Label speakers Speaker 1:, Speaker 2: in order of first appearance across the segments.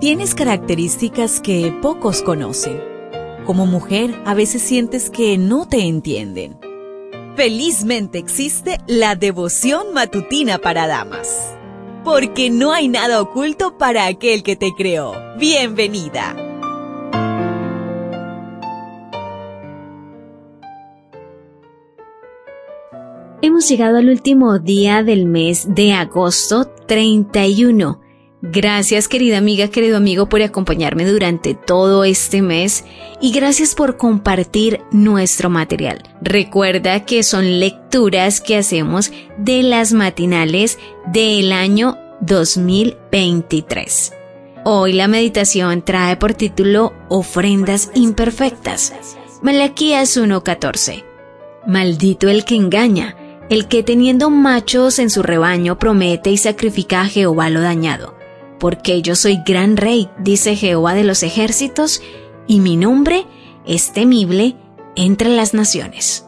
Speaker 1: Tienes características que pocos conocen. Como mujer, a veces sientes que no te entienden. Felizmente existe la devoción matutina para damas. Porque no hay nada oculto para aquel que te creó. Bienvenida.
Speaker 2: Hemos llegado al último día del mes de agosto 31 Gracias querida amiga, querido amigo por acompañarme durante todo este mes y gracias por compartir nuestro material. Recuerda que son lecturas que hacemos de las matinales del año 2023. Hoy la meditación trae por título Ofrendas imperfectas. Malaquías 1:14. Maldito el que engaña, el que teniendo machos en su rebaño promete y sacrifica a Jehová lo dañado porque yo soy gran rey, dice Jehová de los ejércitos, y mi nombre es temible entre las naciones.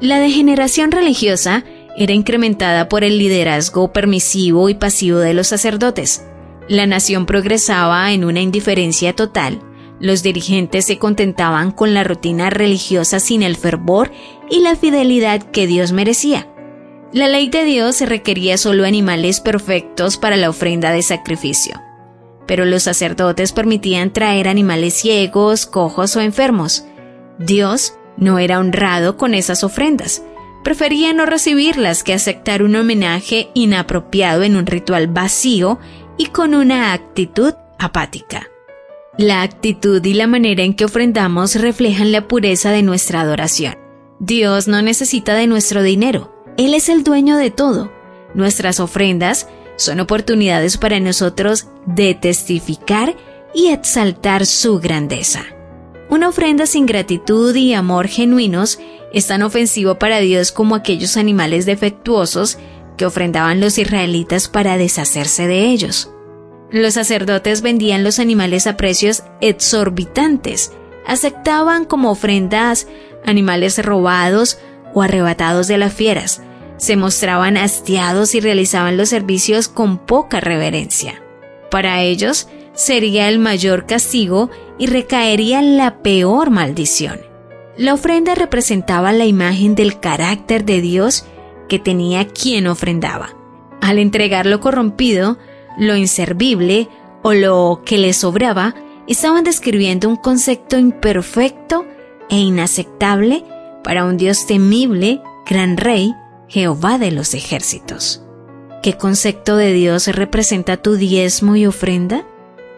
Speaker 2: La degeneración religiosa era incrementada por el liderazgo permisivo y pasivo de los sacerdotes. La nación progresaba en una indiferencia total, los dirigentes se contentaban con la rutina religiosa sin el fervor y la fidelidad que Dios merecía. La ley de Dios requería solo animales perfectos para la ofrenda de sacrificio, pero los sacerdotes permitían traer animales ciegos, cojos o enfermos. Dios no era honrado con esas ofrendas, prefería no recibirlas que aceptar un homenaje inapropiado en un ritual vacío y con una actitud apática. La actitud y la manera en que ofrendamos reflejan la pureza de nuestra adoración. Dios no necesita de nuestro dinero, él es el dueño de todo. Nuestras ofrendas son oportunidades para nosotros de testificar y exaltar su grandeza. Una ofrenda sin gratitud y amor genuinos es tan ofensivo para Dios como aquellos animales defectuosos que ofrendaban los israelitas para deshacerse de ellos. Los sacerdotes vendían los animales a precios exorbitantes, aceptaban como ofrendas animales robados o arrebatados de las fieras, se mostraban hastiados y realizaban los servicios con poca reverencia. Para ellos sería el mayor castigo y recaería la peor maldición. La ofrenda representaba la imagen del carácter de Dios que tenía quien ofrendaba. Al entregar lo corrompido, lo inservible o lo que le sobraba, estaban describiendo un concepto imperfecto e inaceptable para un Dios temible, gran rey Jehová de los ejércitos. ¿Qué concepto de Dios representa tu diezmo y ofrenda?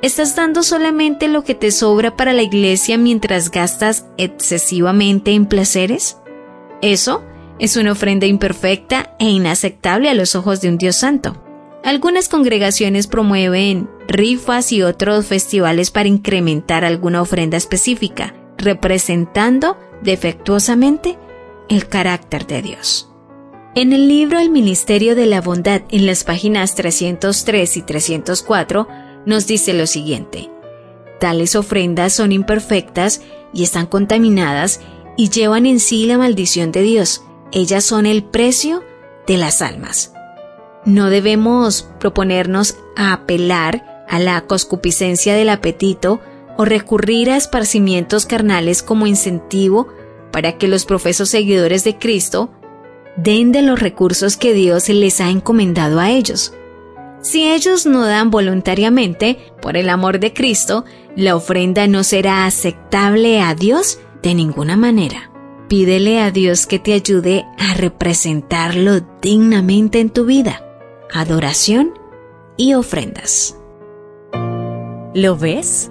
Speaker 2: ¿Estás dando solamente lo que te sobra para la iglesia mientras gastas excesivamente en placeres? Eso es una ofrenda imperfecta e inaceptable a los ojos de un Dios santo. Algunas congregaciones promueven rifas y otros festivales para incrementar alguna ofrenda específica, representando defectuosamente el carácter de Dios. En el libro El Ministerio de la Bondad, en las páginas 303 y 304, nos dice lo siguiente. Tales ofrendas son imperfectas y están contaminadas y llevan en sí la maldición de Dios. Ellas son el precio de las almas. No debemos proponernos a apelar a la coscupiscencia del apetito o recurrir a esparcimientos carnales como incentivo para que los profesos seguidores de Cristo den de los recursos que Dios les ha encomendado a ellos. Si ellos no dan voluntariamente, por el amor de Cristo, la ofrenda no será aceptable a Dios de ninguna manera. Pídele a Dios que te ayude a representarlo dignamente en tu vida. Adoración y ofrendas.
Speaker 1: ¿Lo ves?